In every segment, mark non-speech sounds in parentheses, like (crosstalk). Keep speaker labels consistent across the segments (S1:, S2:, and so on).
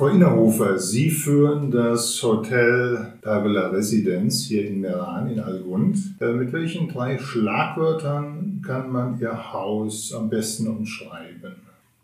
S1: Frau Innerhofer, Sie führen das Hotel Pergola Residenz hier in Meran in Algund. Äh, mit welchen drei Schlagwörtern kann man Ihr Haus am besten umschreiben?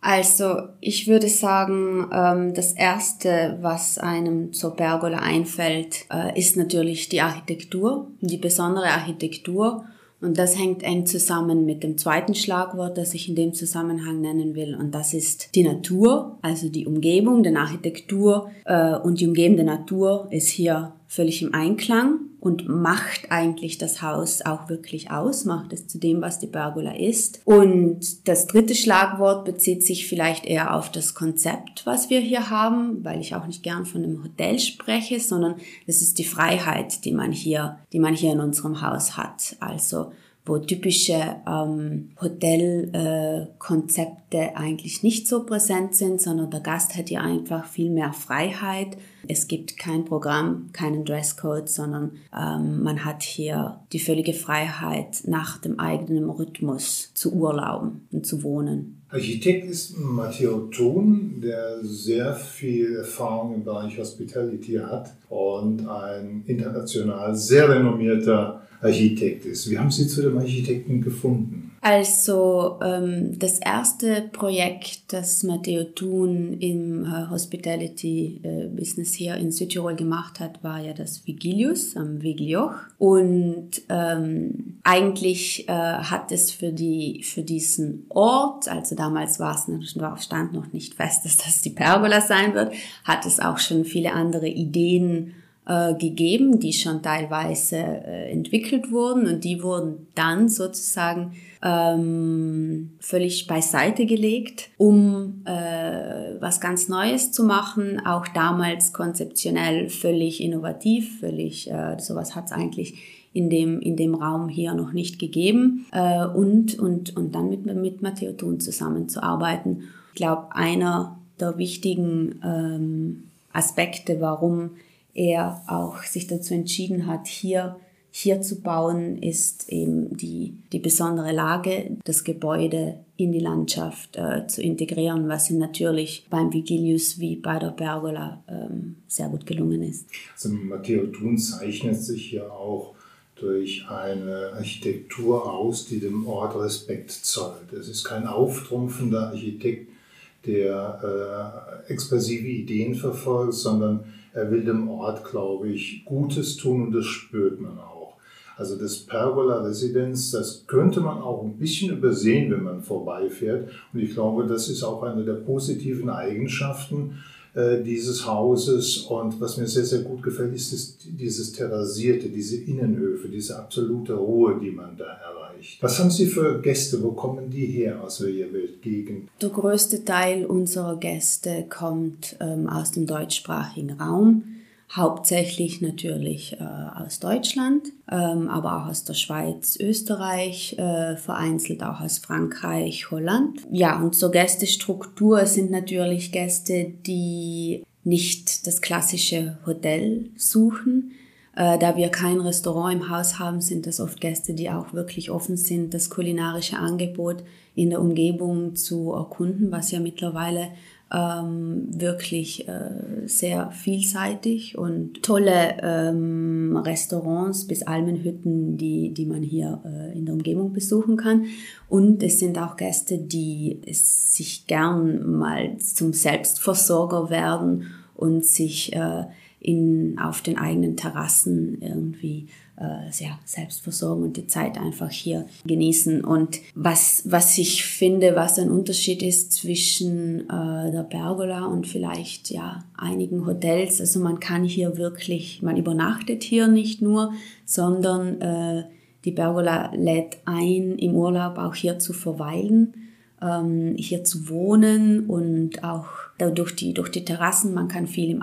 S2: Also ich würde sagen, ähm, das Erste, was einem zur Pergola einfällt, äh, ist natürlich die Architektur, die besondere Architektur. Und das hängt eng zusammen mit dem zweiten Schlagwort, das ich in dem Zusammenhang nennen will. Und das ist die Natur, also die Umgebung, die Architektur. Äh, und die umgebende Natur ist hier völlig im Einklang und macht eigentlich das Haus auch wirklich aus, macht es zu dem, was die Pergola ist. Und das dritte Schlagwort bezieht sich vielleicht eher auf das Konzept, was wir hier haben, weil ich auch nicht gern von einem Hotel spreche, sondern das ist die Freiheit, die man hier, die man hier in unserem Haus hat. Also wo typische ähm, Hotelkonzepte äh, eigentlich nicht so präsent sind, sondern der Gast hat hier einfach viel mehr Freiheit. Es gibt kein Programm, keinen Dresscode, sondern ähm, man hat hier die völlige Freiheit, nach dem eigenen Rhythmus zu urlauben und zu wohnen.
S1: Architekt ist Matteo Thun, der sehr viel Erfahrung im Bereich Hospitality hat und ein international sehr renommierter Architekt ist. Wie haben Sie zu dem Architekten gefunden?
S2: Also ähm, das erste Projekt, das Matteo Thun im äh, Hospitality äh, Business hier in Südtirol gemacht hat, war ja das Vigilius am Viglioch. Und ähm, eigentlich äh, hat es für, die, für diesen Ort, also damals war es stand noch nicht fest, (laughs) dass das die Pergola sein wird, hat es auch schon viele andere Ideen äh, gegeben, die schon teilweise äh, entwickelt wurden und die wurden dann sozusagen ähm, völlig beiseite gelegt, um äh, was ganz Neues zu machen. Auch damals konzeptionell völlig innovativ, völlig äh, sowas hat es eigentlich in dem, in dem Raum hier noch nicht gegeben äh, und, und, und dann mit, mit Matteo Thun zusammenzuarbeiten. Ich glaube, einer der wichtigen ähm, Aspekte, warum er auch sich dazu entschieden hat, hier hier zu bauen, ist eben die, die besondere Lage, das Gebäude in die Landschaft äh, zu integrieren, was ihm natürlich beim Vigilius wie bei der Pergola ähm, sehr gut gelungen ist.
S1: Also Matteo Thun zeichnet sich ja auch durch eine Architektur aus, die dem Ort Respekt zollt. Es ist kein auftrumpfender Architekt, der äh, expressive Ideen verfolgt, sondern er will dem Ort, glaube ich, Gutes tun und das spürt man auch. Also das Pergola Residenz, das könnte man auch ein bisschen übersehen, wenn man vorbeifährt. Und ich glaube, das ist auch eine der positiven Eigenschaften äh, dieses Hauses. Und was mir sehr, sehr gut gefällt, ist das, dieses Terrassierte, diese Innenhöfe, diese absolute Ruhe, die man da erreicht. Was haben Sie für Gäste? Wo kommen die her? Aus welcher Weltgegend?
S2: Der größte Teil unserer Gäste kommt ähm, aus dem deutschsprachigen Raum hauptsächlich natürlich äh, aus Deutschland, ähm, aber auch aus der Schweiz, Österreich, äh, vereinzelt auch aus Frankreich, Holland. Ja, und zur Gästestruktur sind natürlich Gäste, die nicht das klassische Hotel suchen. Äh, da wir kein Restaurant im Haus haben, sind das oft Gäste, die auch wirklich offen sind, das kulinarische Angebot in der Umgebung zu erkunden, was ja mittlerweile ähm, wirklich äh, sehr vielseitig und tolle ähm, Restaurants bis Almenhütten, die, die man hier äh, in der Umgebung besuchen kann. Und es sind auch Gäste, die sich gern mal zum Selbstversorger werden und sich äh, in, auf den eigenen Terrassen irgendwie äh, ja, selbst versorgen und die Zeit einfach hier genießen. Und was, was ich finde, was ein Unterschied ist zwischen äh, der Pergola und vielleicht ja einigen Hotels, also man kann hier wirklich, man übernachtet hier nicht nur, sondern äh, die Pergola lädt ein, im Urlaub auch hier zu verweilen, ähm, hier zu wohnen und auch durch die, durch die Terrassen, man kann viel im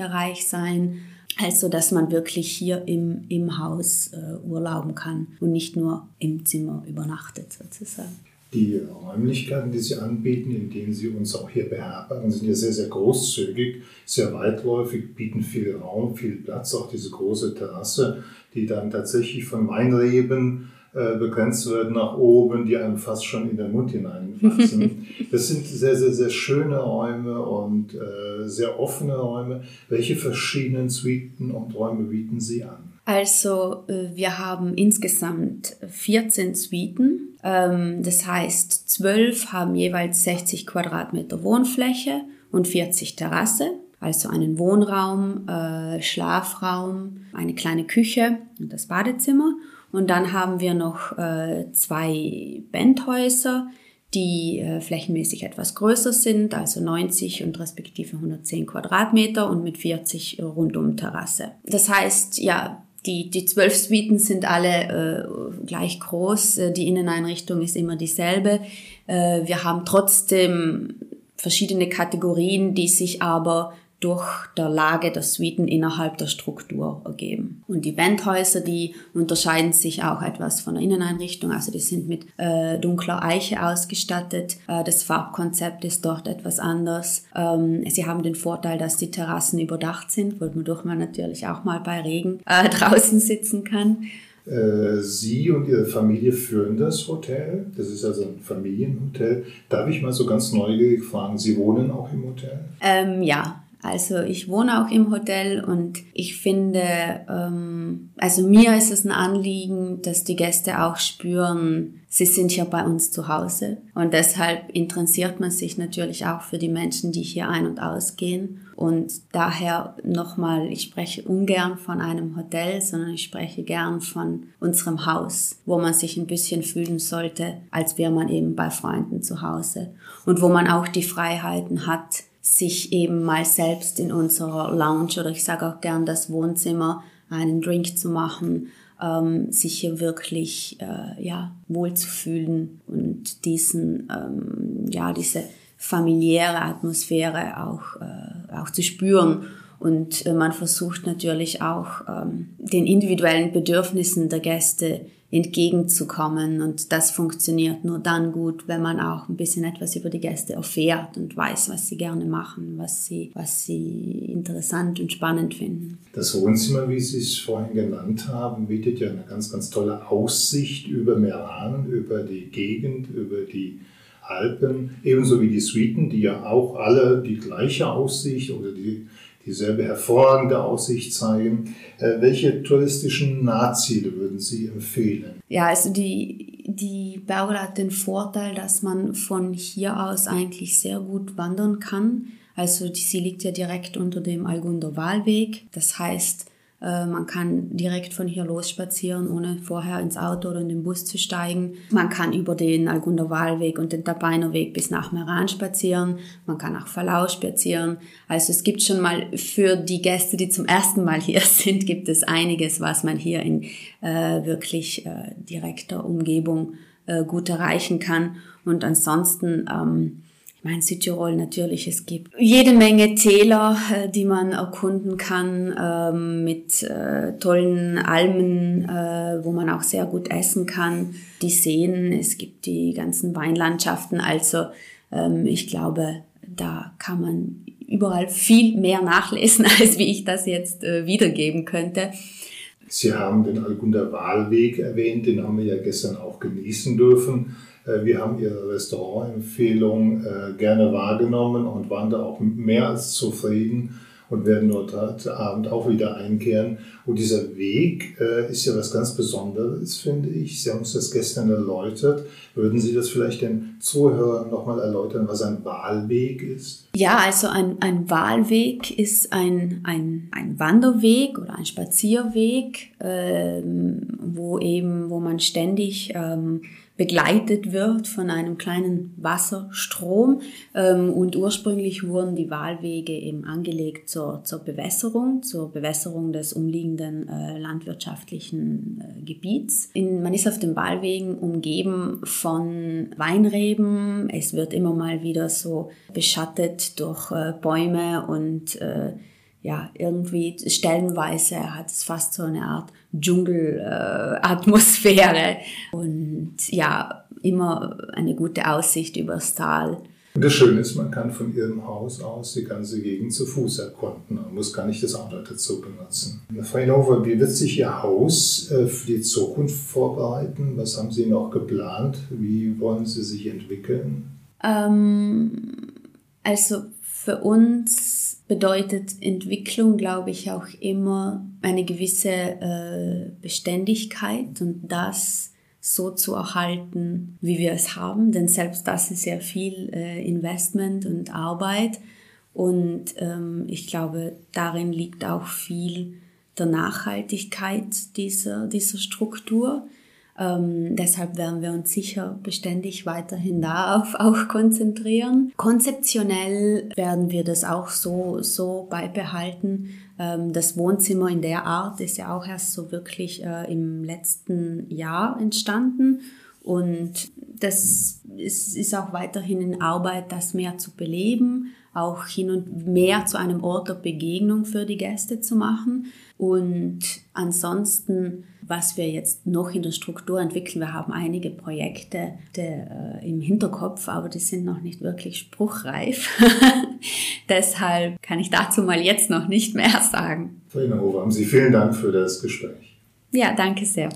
S2: Außenbereich sein, also, dass man wirklich hier im, im Haus äh, urlauben kann und nicht nur im Zimmer übernachtet sozusagen.
S1: Die Räumlichkeiten, die Sie anbieten, in denen Sie uns auch hier beherbergen, sind ja sehr, sehr großzügig, sehr weitläufig, bieten viel Raum, viel Platz, auch diese große Terrasse, die dann tatsächlich von Weinreben äh, begrenzt wird nach oben, die einem fast schon in den Mund hineinfassen. (laughs) das sind sehr, sehr, sehr schöne Räume und äh, sehr offene Räume. Welche verschiedenen Suiten und Räume bieten Sie an?
S2: Also äh, wir haben insgesamt 14 Suiten. Ähm, das heißt, 12 haben jeweils 60 Quadratmeter Wohnfläche und 40 Terrasse. Also einen Wohnraum, äh, Schlafraum, eine kleine Küche und das Badezimmer. Und dann haben wir noch äh, zwei Bandhäuser, die äh, flächenmäßig etwas größer sind, also 90 und respektive 110 Quadratmeter und mit 40 rundum Terrasse. Das heißt, ja, die, die zwölf Suiten sind alle äh, gleich groß, äh, die Inneneinrichtung ist immer dieselbe. Äh, wir haben trotzdem verschiedene Kategorien, die sich aber durch der Lage der Suiten innerhalb der Struktur ergeben. Und die Wendhäuser, die unterscheiden sich auch etwas von der Inneneinrichtung, also die sind mit äh, dunkler Eiche ausgestattet. Äh, das Farbkonzept ist dort etwas anders. Ähm, sie haben den Vorteil, dass die Terrassen überdacht sind, wodurch man natürlich auch mal bei Regen äh, (laughs) draußen sitzen kann.
S1: Äh, Sie und Ihre Familie führen das Hotel. Das ist also ein Familienhotel. Darf ich mal so ganz neugierig fragen, Sie wohnen auch im Hotel?
S2: Ähm, ja, also ich wohne auch im Hotel und ich finde, ähm, also mir ist es ein Anliegen, dass die Gäste auch spüren, sie sind hier bei uns zu Hause. Und deshalb interessiert man sich natürlich auch für die Menschen, die hier ein- und ausgehen. Und daher nochmal, ich spreche ungern von einem Hotel, sondern ich spreche gern von unserem Haus, wo man sich ein bisschen fühlen sollte, als wäre man eben bei Freunden zu Hause. Und wo man auch die Freiheiten hat, sich eben mal selbst in unserer Lounge oder ich sage auch gern das Wohnzimmer einen Drink zu machen, ähm, sich hier wirklich äh, ja wohlzufühlen und diesen ähm, ja diese familiäre Atmosphäre auch äh, auch zu spüren. Und äh, man versucht natürlich auch ähm, den individuellen Bedürfnissen der Gäste entgegenzukommen. Und das funktioniert nur dann gut, wenn man auch ein bisschen etwas über die Gäste erfährt und weiß, was sie gerne machen, was sie, was sie interessant und spannend finden.
S1: Das Wohnzimmer, wie Sie es vorhin genannt haben, bietet ja eine ganz, ganz tolle Aussicht über Meran, über die Gegend, über die Alpen, ebenso wie die Suiten, die ja auch alle die gleiche Aussicht oder die dieselbe hervorragende Aussicht zeigen. Äh, welche touristischen Nahziele würden Sie empfehlen?
S2: Ja, also die, die Berge hat den Vorteil, dass man von hier aus eigentlich sehr gut wandern kann. Also die, sie liegt ja direkt unter dem Algunder Wahlweg. Das heißt, man kann direkt von hier los spazieren, ohne vorher ins Auto oder in den Bus zu steigen. Man kann über den Algunder Wahlweg und den Tabainer Weg bis nach Meran spazieren. Man kann nach Falau spazieren. Also es gibt schon mal für die Gäste, die zum ersten Mal hier (laughs) sind, gibt es einiges, was man hier in äh, wirklich äh, direkter Umgebung äh, gut erreichen kann. Und ansonsten ähm, ich meine, Südtirol natürlich, es gibt jede Menge Täler, äh, die man erkunden kann, ähm, mit äh, tollen Almen, äh, wo man auch sehr gut essen kann. Die Seen, es gibt die ganzen Weinlandschaften. Also ähm, ich glaube, da kann man überall viel mehr nachlesen, (laughs) als wie ich das jetzt wiedergeben könnte.
S1: Sie haben den Algunder Wahlweg erwähnt, den haben wir ja gestern auch genießen dürfen. Äh, wir haben Ihre Restaurantempfehlung äh, gerne wahrgenommen und waren da auch mehr als zufrieden und werden heute Abend auch wieder einkehren. Und dieser Weg äh, ist ja was ganz Besonderes, finde ich. Sie haben uns das gestern erläutert. Würden Sie das vielleicht den Zuhörern nochmal erläutern, was ein Wahlweg ist?
S2: Ja, also ein, ein Wahlweg ist ein, ein, ein Wanderweg oder ein Spazierweg, ähm, wo eben, wo man ständig ähm, begleitet wird von einem kleinen Wasserstrom. Ähm, und ursprünglich wurden die Wahlwege eben angelegt zur, zur Bewässerung, zur Bewässerung des umliegenden äh, landwirtschaftlichen äh, Gebiets. In, man ist auf den Wahlwegen umgeben von Weinreben. Es wird immer mal wieder so beschattet durch äh, Bäume und ja, irgendwie stellenweise hat es fast so eine Art Dschungelatmosphäre äh, und ja, immer eine gute Aussicht übers Tal.
S1: Und das Schöne ist, man kann von Ihrem Haus aus die ganze Gegend zu Fuß erkunden. Man muss gar nicht das Auto dazu benutzen. Frau Inova, wie wird sich Ihr Haus äh, für die Zukunft vorbereiten? Was haben Sie noch geplant? Wie wollen Sie sich entwickeln?
S2: Ähm, also für uns bedeutet Entwicklung, glaube ich, auch immer eine gewisse äh, Beständigkeit und das so zu erhalten, wie wir es haben, denn selbst das ist sehr viel äh, Investment und Arbeit und ähm, ich glaube, darin liegt auch viel der Nachhaltigkeit dieser, dieser Struktur. Ähm, deshalb werden wir uns sicher beständig weiterhin darauf (laughs) auch konzentrieren. Konzeptionell werden wir das auch so, so beibehalten. Ähm, das Wohnzimmer in der Art ist ja auch erst so wirklich äh, im letzten Jahr entstanden. Und das ist, ist auch weiterhin in Arbeit, das mehr zu beleben, auch hin und mehr zu einem Ort der Begegnung für die Gäste zu machen. Und ansonsten, was wir jetzt noch in der Struktur entwickeln, wir haben einige Projekte der, äh, im Hinterkopf, aber die sind noch nicht wirklich spruchreif. (laughs) Deshalb kann ich dazu mal jetzt noch nicht mehr sagen.
S1: Frau Inhofer, haben Sie vielen Dank für das Gespräch.
S2: Ja, danke sehr.